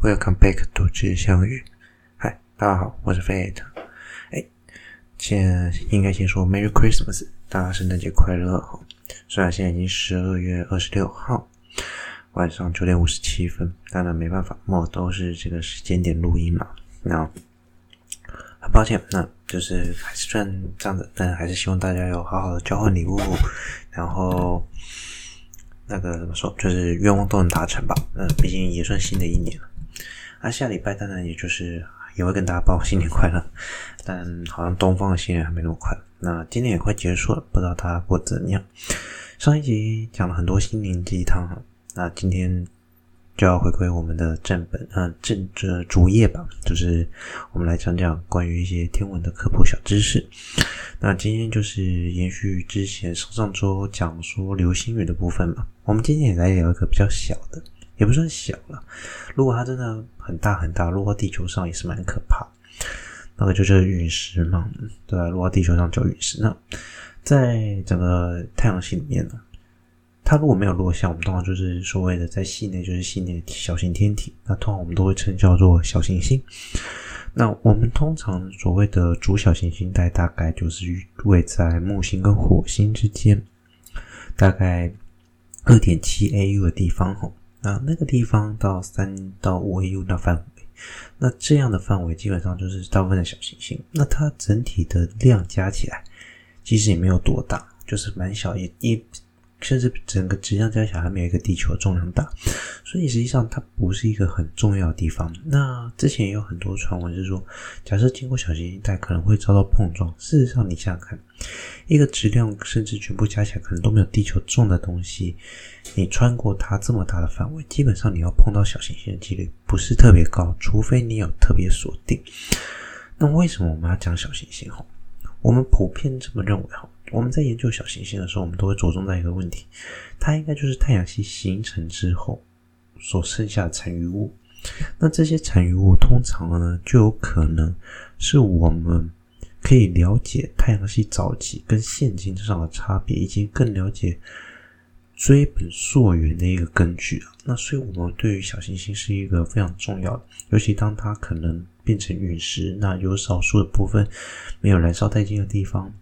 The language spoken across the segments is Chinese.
Welcome back to 知相遇。嗨，大家好，我是 Fate。哎，先应该先说 Merry Christmas，大家圣诞节快乐哈。虽然现在已经十二月二十六号晚上九点五十七分，当然没办法，我都是这个时间点录音嘛。那很抱歉，那就是还是算这样子，但还是希望大家有好好的交换礼物，然后。那个怎么说，就是愿望都能达成吧。嗯，毕竟也算新的一年了。啊，下礼拜当然也就是也会跟大家报新年快乐，但好像东方的新年还没那么快。那今年也快结束了，不知道大家过得怎样？上一集讲了很多心灵鸡汤哈，那今天。就要回归我们的正本，嗯，正这主页吧，就是我们来讲讲关于一些天文的科普小知识。那今天就是延续之前上上周讲说流星雨的部分嘛，我们今天也来聊一个比较小的，也不算小了。如果它真的很大很大，落到地球上也是蛮可怕。那个就是陨石嘛，对啊，落到地球上叫陨石。那在整个太阳系里面呢？它如果没有落下，我们通常就是所谓的在系内就是系内小型天体，那通常我们都会称叫做小行星。那我们通常所谓的主小行星带大概就是位在木星跟火星之间，大概二点七 AU 的地方吼。那那个地方到三到五 AU 的范围，那这样的范围基本上就是大部分的小行星。那它整体的量加起来其实也没有多大，就是蛮小，也也。甚至整个质量加起来还没有一个地球重量大，所以实际上它不是一个很重要的地方。那之前也有很多传闻是说，假设经过小行星带可能会遭到碰撞。事实上，你想想看，一个质量甚至全部加起来可能都没有地球重的东西，你穿过它这么大的范围，基本上你要碰到小行星的几率不是特别高，除非你有特别锁定。那为什么我们要讲小行星？哈，我们普遍这么认为哈。我们在研究小行星的时候，我们都会着重在一个问题，它应该就是太阳系形成之后所剩下的残余物。那这些残余物通常呢，就有可能是我们可以了解太阳系早期跟现今上的差别，以及更了解追本溯源的一个根据啊。那所以，我们对于小行星是一个非常重要的，尤其当它可能变成陨石，那有少数的部分没有燃烧殆尽的地方。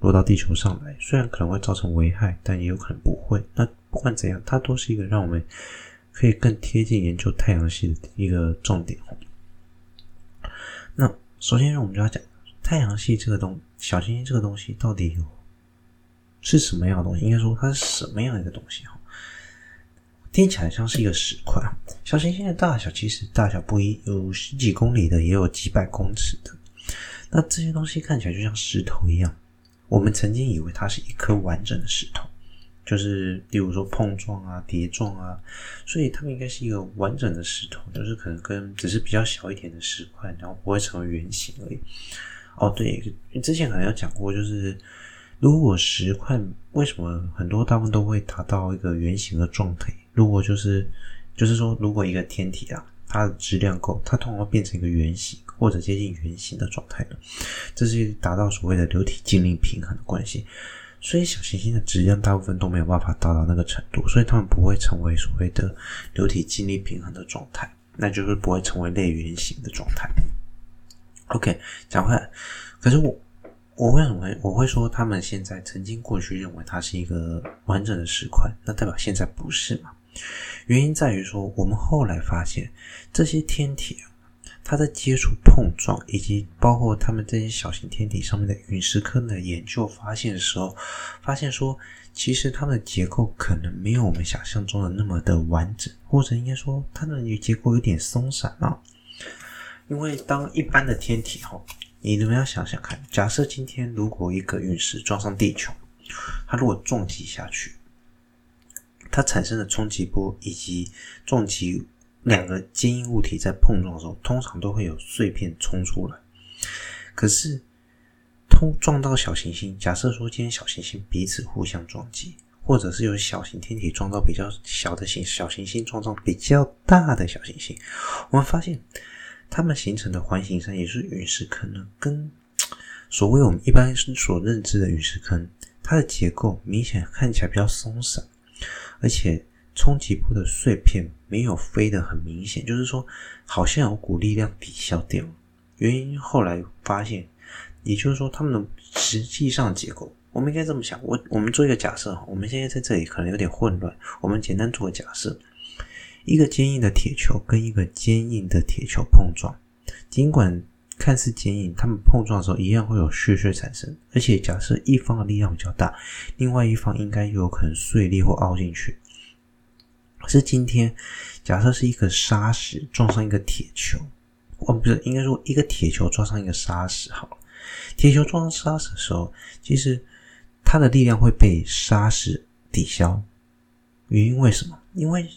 落到地球上来，虽然可能会造成危害，但也有可能不会。那不管怎样，它都是一个让我们可以更贴近研究太阳系的一个重点。那首先，我们就要讲太阳系这个东小行星这个东西到底有是什么样的东西？应该说它是什么样一个东西？哈，听起来像是一个石块。小行星的大小其实大小不一，有十几公里的，也有几百公尺的。那这些东西看起来就像石头一样。我们曾经以为它是一颗完整的石头，就是例如说碰撞啊、叠撞啊，所以它们应该是一个完整的石头，就是可能跟只是比较小一点的石块，然后不会成为圆形而已。哦，对，之前可能有讲过，就是如果石块为什么很多大部分都会达到一个圆形的状态？如果就是就是说，如果一个天体啊。它的质量够，它通常会变成一个圆形或者接近圆形的状态了。这是达到所谓的流体静力平衡的关系。所以小行星的质量大部分都没有办法达到那个程度，所以它们不会成为所谓的流体静力平衡的状态，那就是不会成为类圆形的状态。OK，讲回来，可是我我为什么会我会说他们现在曾经过去认为它是一个完整的石块，那代表现在不是嘛？原因在于说，我们后来发现这些天体啊，它在接触碰撞，以及包括他们这些小型天体上面的陨石坑的研究发现的时候，发现说，其实它们的结构可能没有我们想象中的那么的完整，或者应该说，它的结构有点松散啊。因为当一般的天体哈，你们要想想看，假设今天如果一个陨石撞上地球，它如果撞击下去。它产生的冲击波以及撞击两个坚硬物体在碰撞的时候，通常都会有碎片冲出来。可是，通撞到小行星，假设说今天小行星彼此互相撞击，或者是有小型天体撞到比较小的行小行星撞到比较大的小行星，我们发现它们形成的环形山，也是陨石坑呢，跟 所谓我们一般所认知的陨石坑，它的结构明显看起来比较松散。而且冲击波的碎片没有飞得很明显，就是说好像有股力量抵消掉。原因后来发现，也就是说它们的实际上结构，我们应该这么想。我我们做一个假设哈，我们现在在这里可能有点混乱，我们简单做个假设：一个坚硬的铁球跟一个坚硬的铁球碰撞，尽管看似坚硬，它们碰撞的时候一样会有碎屑产生，而且假设一方的力量比较大，另外一方应该有可能碎裂或凹进去。可是今天，假设是一个砂石撞上一个铁球，哦，不是，应该说一个铁球撞上一个砂石。好了，铁球撞上砂石的时候，其实它的力量会被砂石抵消。原因为什么？因为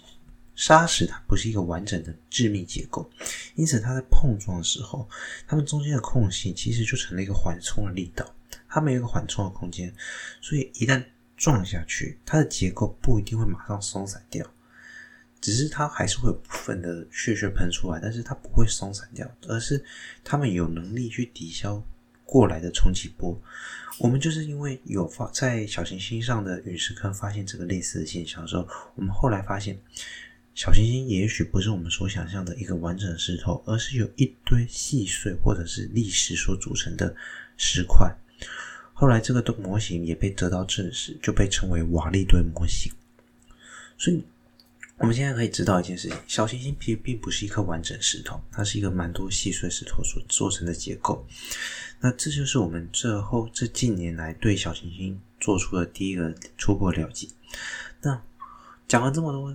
砂石它不是一个完整的致密结构，因此它在碰撞的时候，它们中间的空隙其实就成了一个缓冲的力道，它没有一个缓冲的空间，所以一旦撞下去，它的结构不一定会马上松散掉。只是它还是会有部分的屑屑喷出来，但是它不会松散掉，而是它们有能力去抵消过来的冲击波。我们就是因为有发在小行星上的陨石坑发现这个类似的现象的时候，我们后来发现小行星也许不是我们所想象的一个完整的石头，而是由一堆细碎或者是砾石所组成的石块。后来这个的模型也被得到证实，就被称为瓦砾堆模型。所以。我们现在可以知道一件事情：小行星其实并不是一颗完整石头，它是一个蛮多细碎石头所做成的结构。那这就是我们这后这近年来对小行星做出的第一个初步了解。那讲了这么多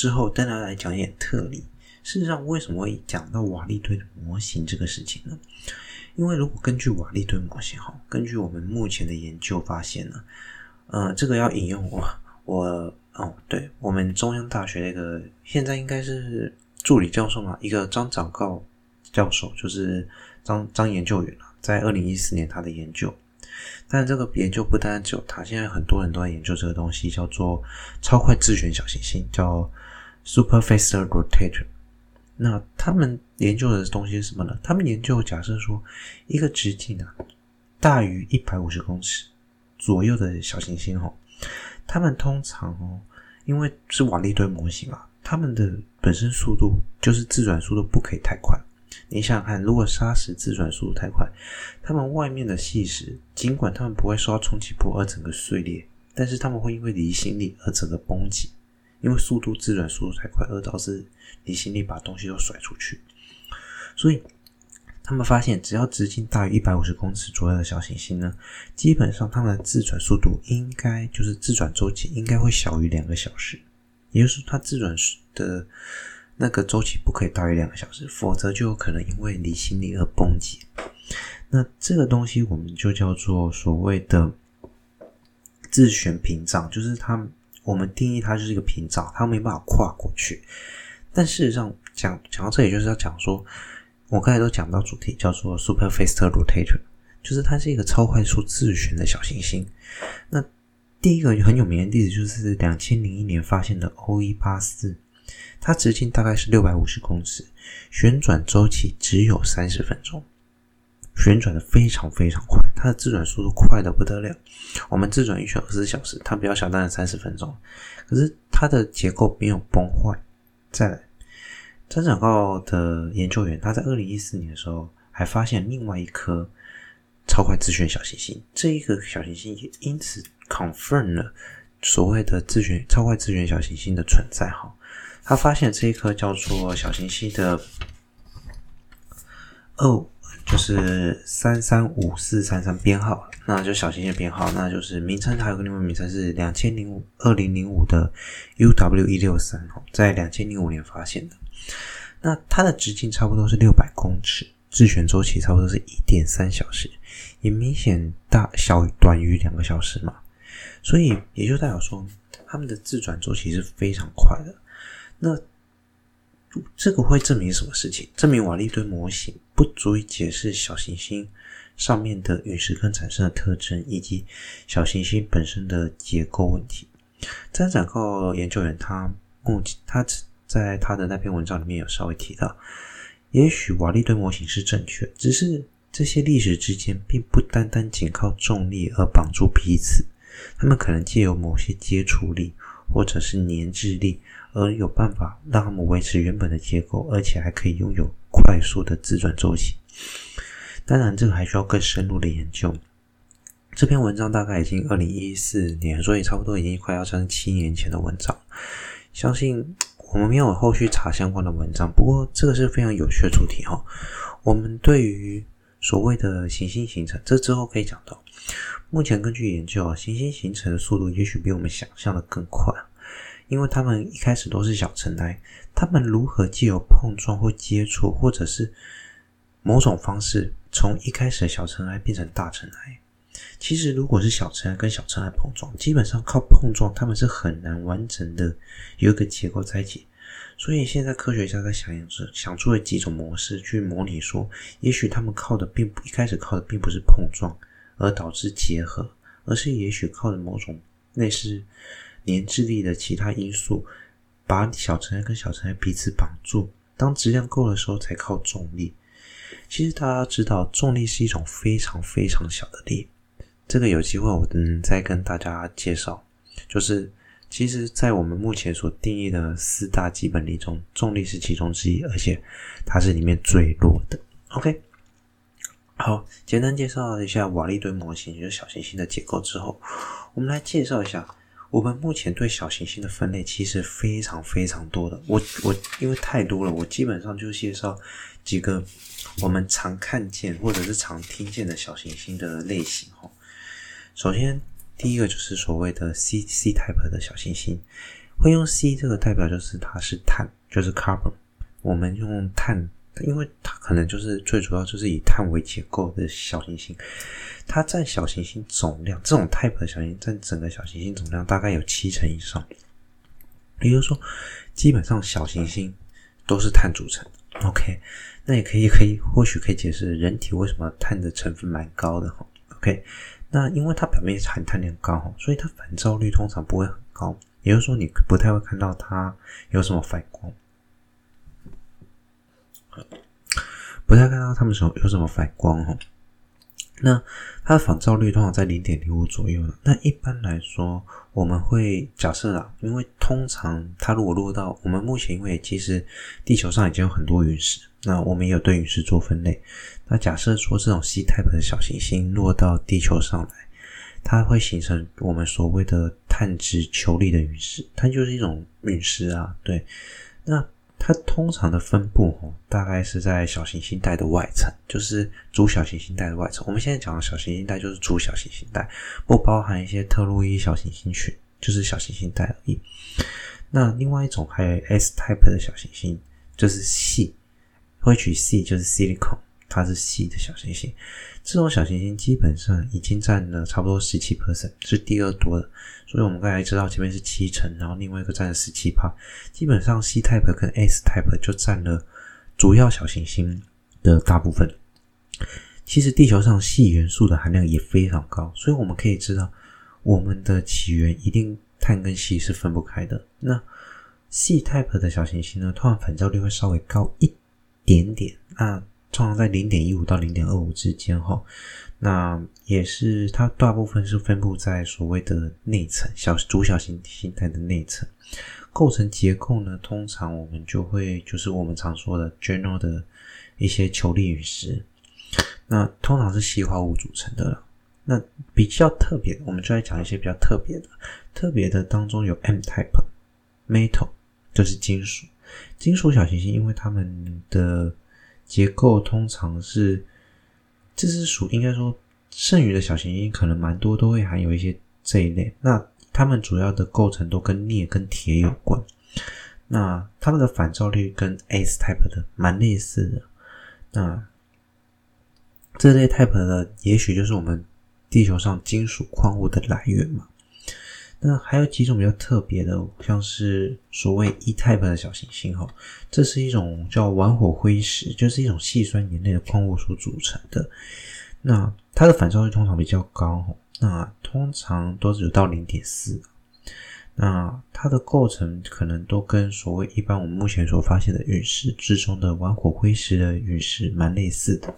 之后，当然来讲一点特例。事实上，为什么会讲到瓦利堆的模型这个事情呢？因为如果根据瓦利堆模型，哈，根据我们目前的研究发现呢，呃，这个要引用我我。哦，对，我们中央大学的一个现在应该是助理教授嘛，一个张长告教授，就是张张研究员啊，在二零一四年他的研究，但这个研究不单单只有他，现在很多人都在研究这个东西，叫做超快自旋小行星，叫 Superfaster Rotator。那他们研究的东西是什么呢？他们研究假设说，一个直径啊大于一百五十公尺左右的小行星哦。他们通常哦，因为是瓦力堆模型嘛，他们的本身速度就是自转速度不可以太快。你想想看，如果砂石自转速度太快，它们外面的细石，尽管它们不会受到冲击波而整个碎裂，但是它们会因为离心力而整个崩解，因为速度自转速度太快而导致离心力把东西都甩出去，所以。他们发现，只要直径大于一百五十公尺左右的小行星呢，基本上它们的自转速度应该就是自转周期应该会小于两个小时，也就是说，它自转的那个周期不可以大于两个小时，否则就有可能因为离心力而崩解。那这个东西我们就叫做所谓的自旋屏障，就是它我们定义它就是一个屏障，它没办法跨过去。但事实上，讲讲到这里，就是要讲说。我刚才都讲到主题叫做 Superfaster Rotator，就是它是一个超快速自旋的小行星。那第一个很有名的例子就是两千零一年发现的 O 一八四，它直径大概是六百五十公尺，旋转周期只有三十分钟，旋转的非常非常快，它的自转速度快得不得了。我们自转一圈二十小时，它比较小，当然三十分钟，可是它的结构没有崩坏。再来。张长告的研究员，他在二零一四年的时候还发现另外一颗超快自旋小行星，这一个小行星也因此 confirm 了所谓的自旋超快自旋小行星的存在。哈，他发现这一颗叫做小行星的哦，就是三三五四三三编号，那就小行星的编号，那就是名称，还有个另外名称是两千零五二零零五的 UW 一六三，在两千零五年发现的。那它的直径差不多是六百公尺，自旋周期差不多是一点三小时，也明显大小短于两个小时嘛，所以也就代表说，它们的自转周期是非常快的。那这个会证明什么事情？证明瓦利堆模型不足以解释小行星上面的陨石坑产生的特征，以及小行星本身的结构问题。张展告研究员他目前他。在他的那篇文章里面有稍微提到，也许瓦利堆模型是正确，只是这些礫石之间并不单单仅靠重力而绑住彼此，他们可能借由某些接触力或者是粘滞力，而有办法让他们维持原本的结构，而且还可以拥有快速的自转周期。当然，这个还需要更深入的研究。这篇文章大概已经二零一四年，所以差不多已经快要将七年前的文章。相信我们没有后续查相关的文章，不过这个是非常有趣的主题哈。我们对于所谓的行星形成，这之后可以讲到。目前根据研究啊，行星形成的速度也许比我们想象的更快，因为他们一开始都是小尘埃，他们如何借由碰撞或接触，或者是某种方式，从一开始的小尘埃变成大尘埃。其实，如果是小尘埃跟小尘埃碰撞，基本上靠碰撞，他们是很难完整的有一个结构在一起。所以，现在科学家在想着想出了几种模式去模拟说，说也许他们靠的并不一开始靠的并不是碰撞而导致结合，而是也许靠着某种类似粘滞力的其他因素，把小尘埃跟小尘埃彼此绑住。当质量够的时候，才靠重力。其实大家知道，重力是一种非常非常小的力。这个有机会我嗯再跟大家介绍，就是其实，在我们目前所定义的四大基本力中，重力是其中之一，而且它是里面最弱的。OK，好，简单介绍一下瓦力堆模型，就是小行星的结构之后，我们来介绍一下我们目前对小行星的分类，其实非常非常多的。我我因为太多了，我基本上就介绍几个我们常看见或者是常听见的小行星的类型哈。首先，第一个就是所谓的 C C type 的小行星，会用 C 这个代表就是它是碳，就是 carbon。我们用碳，因为它可能就是最主要就是以碳为结构的小行星，它占小行星总量，这种 type 的小行星占整个小行星总量大概有七成以上。也就是说，基本上小行星都是碳组成。OK，那也可以可以或许可以解释人体为什么碳的成分蛮高的哈。OK。那因为它表面含碳量高，所以它反照率通常不会很高，也就是说你不太会看到它有什么反光，不太看到它们什有什么反光哈。那它的反照率通常在零点零五左右。那一般来说，我们会假设啊，因为通常它如果落到我们目前，因为其实地球上已经有很多陨石，那我们也有对陨石做分类。那假设说这种 C type 的小行星落到地球上来，它会形成我们所谓的碳质球粒的陨石，它就是一种陨石啊。对，那。它通常的分布哦，大概是在小行星带的外层，就是主小行星带的外层。我们现在讲的小行星带就是主小行星带，不包含一些特洛伊小行星群，就是小行星带而已。那另外一种还有 S type 的小行星，就是 C，会取 C 就是 silicon，它是 C 的小行星。这种小行星基本上已经占了差不多十七 percent，是第二多的。所以我们刚才知道前面是七成，然后另外一个占了十七趴，基本上 C type 跟 S type 就占了主要小行星的大部分。其实地球上矽元素的含量也非常高，所以我们可以知道我们的起源一定碳跟矽是分不开的。那 C type 的小行星呢，通常反照率会稍微高一点点啊。通常在零点一五到零点二五之间哈，那也是它大部分是分布在所谓的内层小主小行星带的内层，构成结构呢，通常我们就会就是我们常说的 general 的一些球粒陨石，那通常是细化物组成的了。那比较特别，我们就来讲一些比较特别的，特别的当中有 M type metal，就是金属。金属小行星，因为它们的结构通常是，这是属应该说剩余的小行星可能蛮多都会含有一些这一类。那它们主要的构成都跟镍跟铁有关。那它们的反照率跟 S type 的蛮类似的。那这类 type 的也许就是我们地球上金属矿物的来源嘛。那还有几种比较特别的，像是所谓 E type 的小行星哈，这是一种叫玩火灰石，就是一种细酸盐类的矿物所组成的。那它的反照率通常比较高，那通常都是有到零点四。那它的构成可能都跟所谓一般我们目前所发现的陨石之中的玩火灰石的陨石蛮类似的。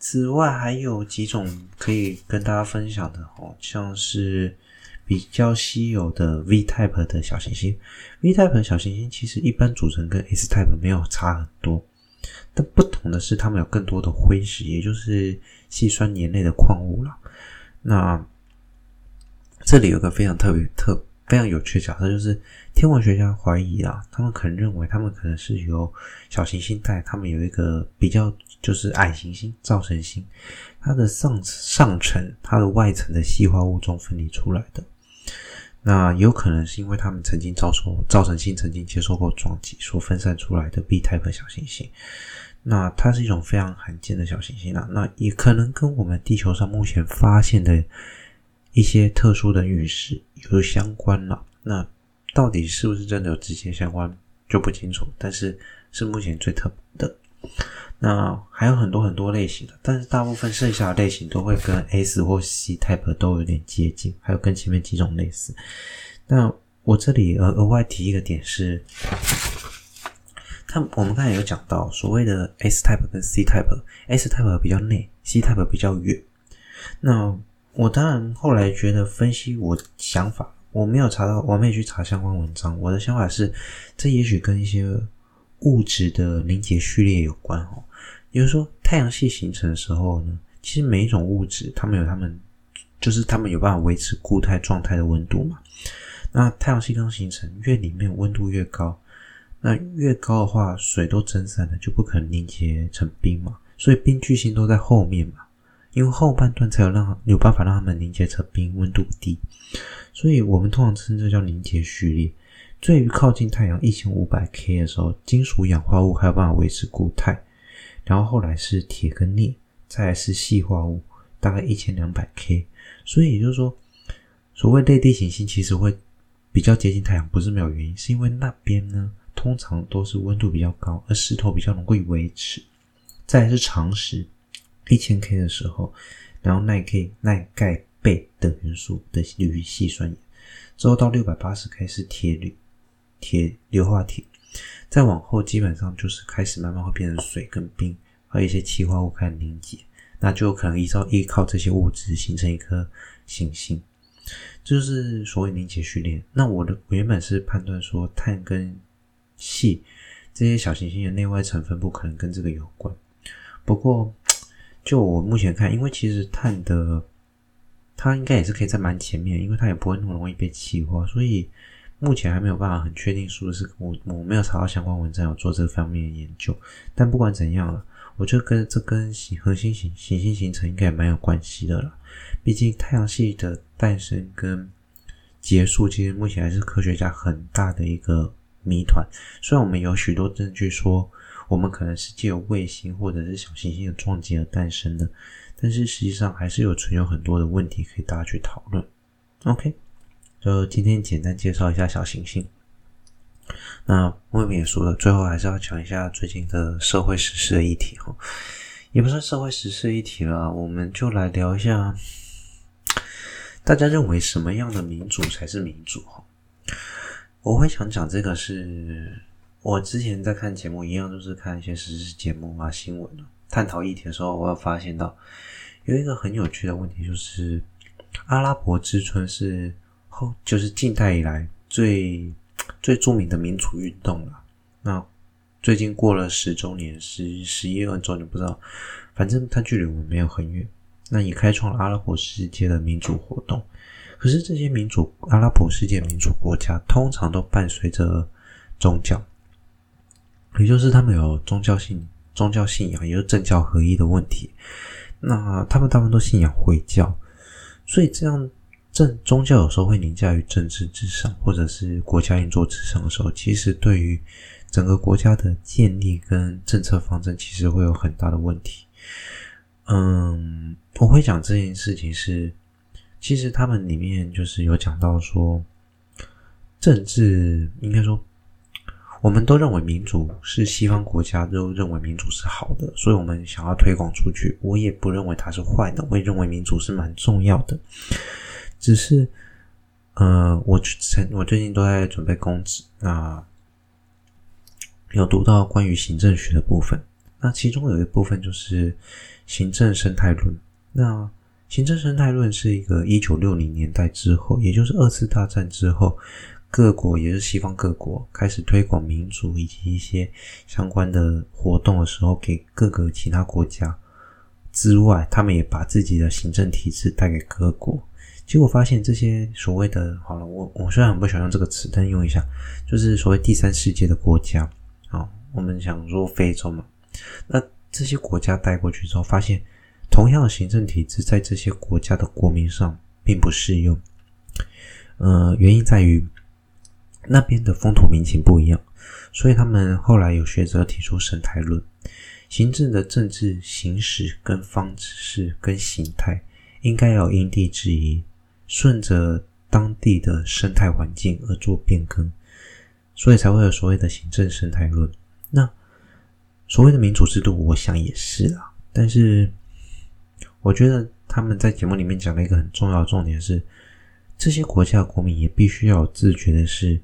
此外，还有几种可以跟大家分享的哦，像是。比较稀有的 V type 的小行星。V type 小行星其实一般组成跟 S type 没有差很多，但不同的是，它们有更多的辉石，也就是细酸盐类的矿物了。那这里有个非常特别特。非常有趣的假设就是，天文学家怀疑啊，他们可能认为，他们可能是由小行星带，他们有一个比较就是矮行星造成星，它的上上层、它的外层的细化物中分离出来的。那有可能是因为他们曾经遭受造成星曾经接受过撞击所分散出来的 B type 小行星。那它是一种非常罕见的小行星啊，那也可能跟我们地球上目前发现的。一些特殊的陨石有相关了，那到底是不是真的有直接相关就不清楚，但是是目前最特别的。那还有很多很多类型的，但是大部分剩下的类型都会跟 S 或 C type 都有点接近，还有跟前面几种类似。那我这里额额外提一个点是，他我们刚才有讲到所谓的 S type 跟 C type，S type 比较内，C type 比较远。那我当然后来觉得分析我想法，我没有查到，我没有去查相关文章。我的想法是，这也许跟一些物质的凝结序列有关哦。也就是说，太阳系形成的时候呢，其实每一种物质，它们有它们，就是它们有办法维持固态状态的温度嘛。那太阳系刚形成，越里面温度越高，那越高的话，水都蒸散了，就不可能凝结成冰嘛。所以冰巨星都在后面嘛。因为后半段才有让有办法让它们凝结成冰，温度低，所以我们通常称这叫凝结序列。最靠近太阳一千五百 K 的时候，金属氧化物还有办法维持固态，然后后来是铁跟镍，再来是矽化物，大概一千两百 K。所以也就是说，所谓类地行星其实会比较接近太阳，不是没有原因，是因为那边呢通常都是温度比较高，而石头比较容易维持。再来是长石。一千 K 的时候，然后耐 K、耐钙、钡等元素的铝系酸盐，之后到六百八十 K 是铁铝、铁硫化铁，再往后基本上就是开始慢慢会变成水跟冰，还有一些气化物开始凝结，那就可能依照依靠这些物质形成一颗行星，就是所谓凝结序列。那我的原本是判断说碳跟矽这些小行星的内外层分布可能跟这个有关，不过。就我目前看，因为其实碳的它应该也是可以在蛮前面，因为它也不会那么容易被气化，所以目前还没有办法很确定说的是我我没有查到相关文章有做这方面的研究。但不管怎样了，我觉得跟这跟行恒星行行星形成应该也蛮有关系的了。毕竟太阳系的诞生跟结束，其实目前还是科学家很大的一个谜团。虽然我们有许多证据说。我们可能是借由卫星或者是小行星的撞击而诞生的，但是实际上还是有存有很多的问题可以大家去讨论。OK，就今天简单介绍一下小行星。那外面也说了，最后还是要讲一下最近的社会时事的议题哈，也不算社会时事议题了，我们就来聊一下，大家认为什么样的民主才是民主哈？我会想讲这个是。我之前在看节目，一样都是看一些时事节目啊、新闻啊，探讨议题的时候，我有发现到有一个很有趣的问题，就是阿拉伯之春是后就是近代以来最最著名的民主运动了。那最近过了十周年，十十一二周年不知道，反正它距离我们没有很远。那也开创了阿拉伯世界的民主活动。可是这些民主阿拉伯世界民主国家，通常都伴随着宗教。也就是他们有宗教信宗教信仰，也就是政教合一的问题。那他们大部分都信仰回教，所以这样宗教有时候会凌驾于政治之上，或者是国家运作之上的时候，其实对于整个国家的建立跟政策方针，其实会有很大的问题。嗯，我会讲这件事情是，其实他们里面就是有讲到说，政治应该说。我们都认为民主是西方国家都认为民主是好的，所以我们想要推广出去。我也不认为它是坏的，我也认为民主是蛮重要的。只是，呃，我前我最近都在准备公职，那有读到关于行政学的部分，那其中有一部分就是行政生态论。那行政生态论是一个一九六零年代之后，也就是二次大战之后，各国也是西方各国开始推广民主以及一些相关的活动的时候，给各个其他国家之外，他们也把自己的行政体制带给各国。结果发现这些所谓的，好了，我我虽然很不喜欢用这个词，但用一下，就是所谓第三世界的国家啊，我们想说非洲嘛，那这些国家带过去之后，发现同样的行政体制在这些国家的国民上并不适用。呃，原因在于那边的风土民情不一样，所以他们后来有学者提出生态论，行政的政治形式跟方式跟形态应该要因地制宜。顺着当地的生态环境而做变更，所以才会有所谓的行政生态论。那所谓的民主制度，我想也是啦。但是，我觉得他们在节目里面讲了一个很重要的重点是，这些国家的国民也必须要自觉的是，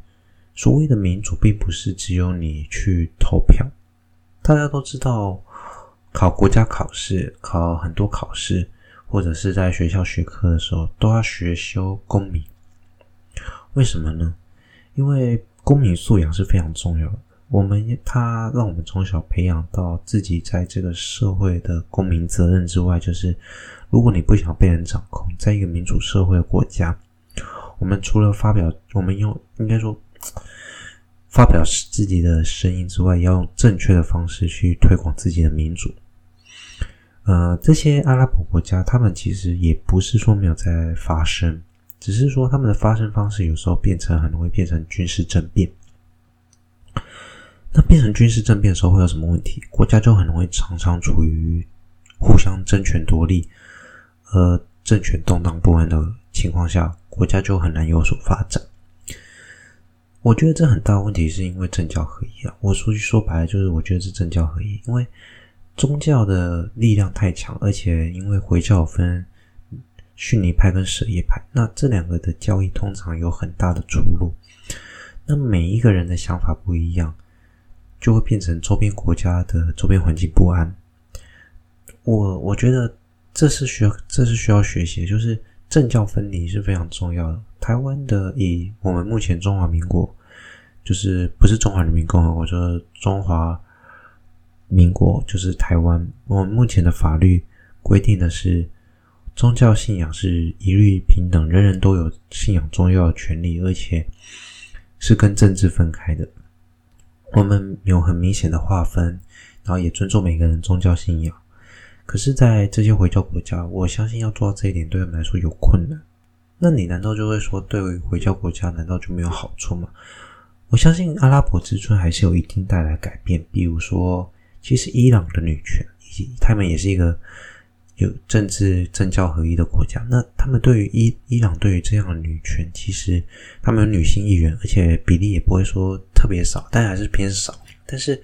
所谓的民主并不是只有你去投票。大家都知道，考国家考试，考很多考试。或者是在学校学科的时候，都要学修公民。为什么呢？因为公民素养是非常重要的。我们他让我们从小培养到自己在这个社会的公民责任之外，就是如果你不想被人掌控，在一个民主社会的国家，我们除了发表，我们用应该说发表自己的声音之外，要用正确的方式去推广自己的民主。呃，这些阿拉伯国家，他们其实也不是说没有在发生，只是说他们的发生方式有时候变成很容易变成军事政变。那变成军事政变的时候会有什么问题？国家就很容易常常处于互相争权夺利、呃政权动荡不安的情况下，国家就很难有所发展。我觉得这很大的问题是因为政教合一啊。我说句说白了，就是我觉得是政教合一，因为。宗教的力量太强，而且因为回教分逊尼派跟什叶派，那这两个的教义通常有很大的出入。那每一个人的想法不一样，就会变成周边国家的周边环境不安。我我觉得这是需要，这是需要学习，就是政教分离是非常重要的。台湾的以我们目前中华民国，就是不是中华人民共和国，就是中华。民国就是台湾，我们目前的法律规定的是，宗教信仰是一律平等，人人都有信仰宗教的权利，而且是跟政治分开的。我们有很明显的划分，然后也尊重每个人宗教信仰。可是，在这些回教国家，我相信要做到这一点，对我们来说有困难。那你难道就会说，对回教国家，难道就没有好处吗？我相信阿拉伯之春还是有一定带来改变，比如说。其实，伊朗的女权以及他们也是一个有政治政教合一的国家。那他们对于伊伊朗对于这样的女权，其实他们有女性议员，而且比例也不会说特别少，但还是偏少。但是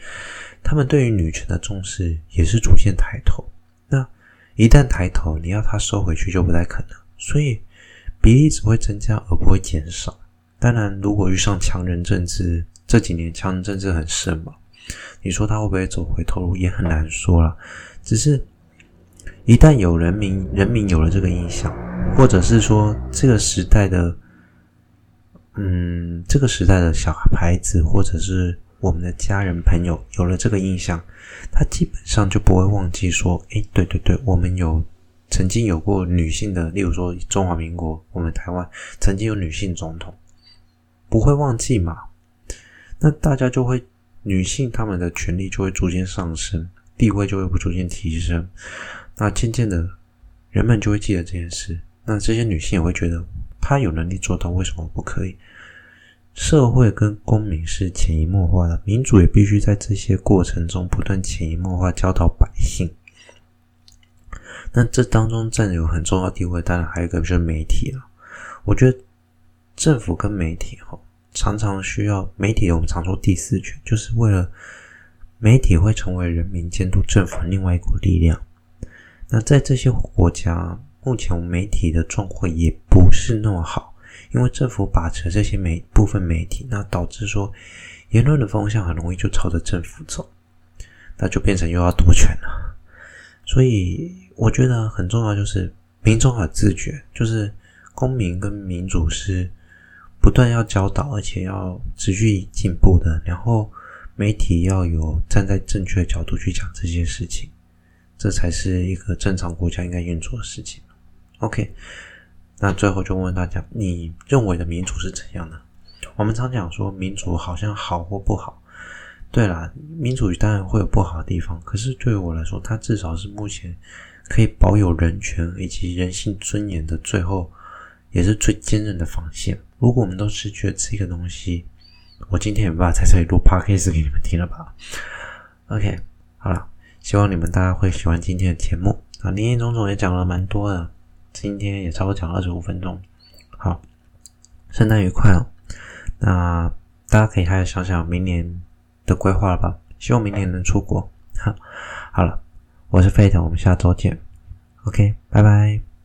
他们对于女权的重视也是逐渐抬头。那一旦抬头，你要他收回去就不太可能。所以比例只会增加而不会减少。当然，如果遇上强人政治，这几年强人政治很盛嘛。你说他会不会走回头路，也很难说了。只是，一旦有人民，人民有了这个印象，或者是说这个时代的，嗯，这个时代的小孩子，或者是我们的家人朋友有了这个印象，他基本上就不会忘记说，诶，对对对，我们有曾经有过女性的，例如说中华民国，我们台湾曾经有女性总统，不会忘记嘛？那大家就会。女性她们的权利就会逐渐上升，地位就会不逐渐提升。那渐渐的，人们就会记得这件事。那这些女性也会觉得，她有能力做到，为什么不可以？社会跟公民是潜移默化的，民主也必须在这些过程中不断潜移默化教导百姓。那这当中占有很重要地位，当然还有一个就是媒体了。我觉得政府跟媒体哈。常常需要媒体，我们常说第四权，就是为了媒体会成为人民监督政府的另外一股力量。那在这些国家，目前媒体的状况也不是那么好，因为政府把持这些媒部分媒体，那导致说言论的风向很容易就朝着政府走，那就变成又要夺权了。所以我觉得很重要，就是民众要自觉，就是公民跟民主是不断要教导，而且要持续进步的。然后媒体要有站在正确的角度去讲这些事情，这才是一个正常国家应该运作的事情。OK，那最后就问大家，你认为的民主是怎样的？我们常讲说民主好像好或不好。对啦，民主当然会有不好的地方，可是对于我来说，它至少是目前可以保有人权以及人性尊严的最后，也是最坚韧的防线。如果我们都失去了这个东西，我今天也没办法在这里录 podcast 给你们听了吧？OK，好了，希望你们大家会喜欢今天的节目啊，林林总总也讲了蛮多的，今天也差不多讲了二十五分钟。好，圣诞愉快哦！那大家可以开始想想明年的规划了吧？希望明年能出国。好，好了，我是 Fate，我们下周见。OK，拜拜。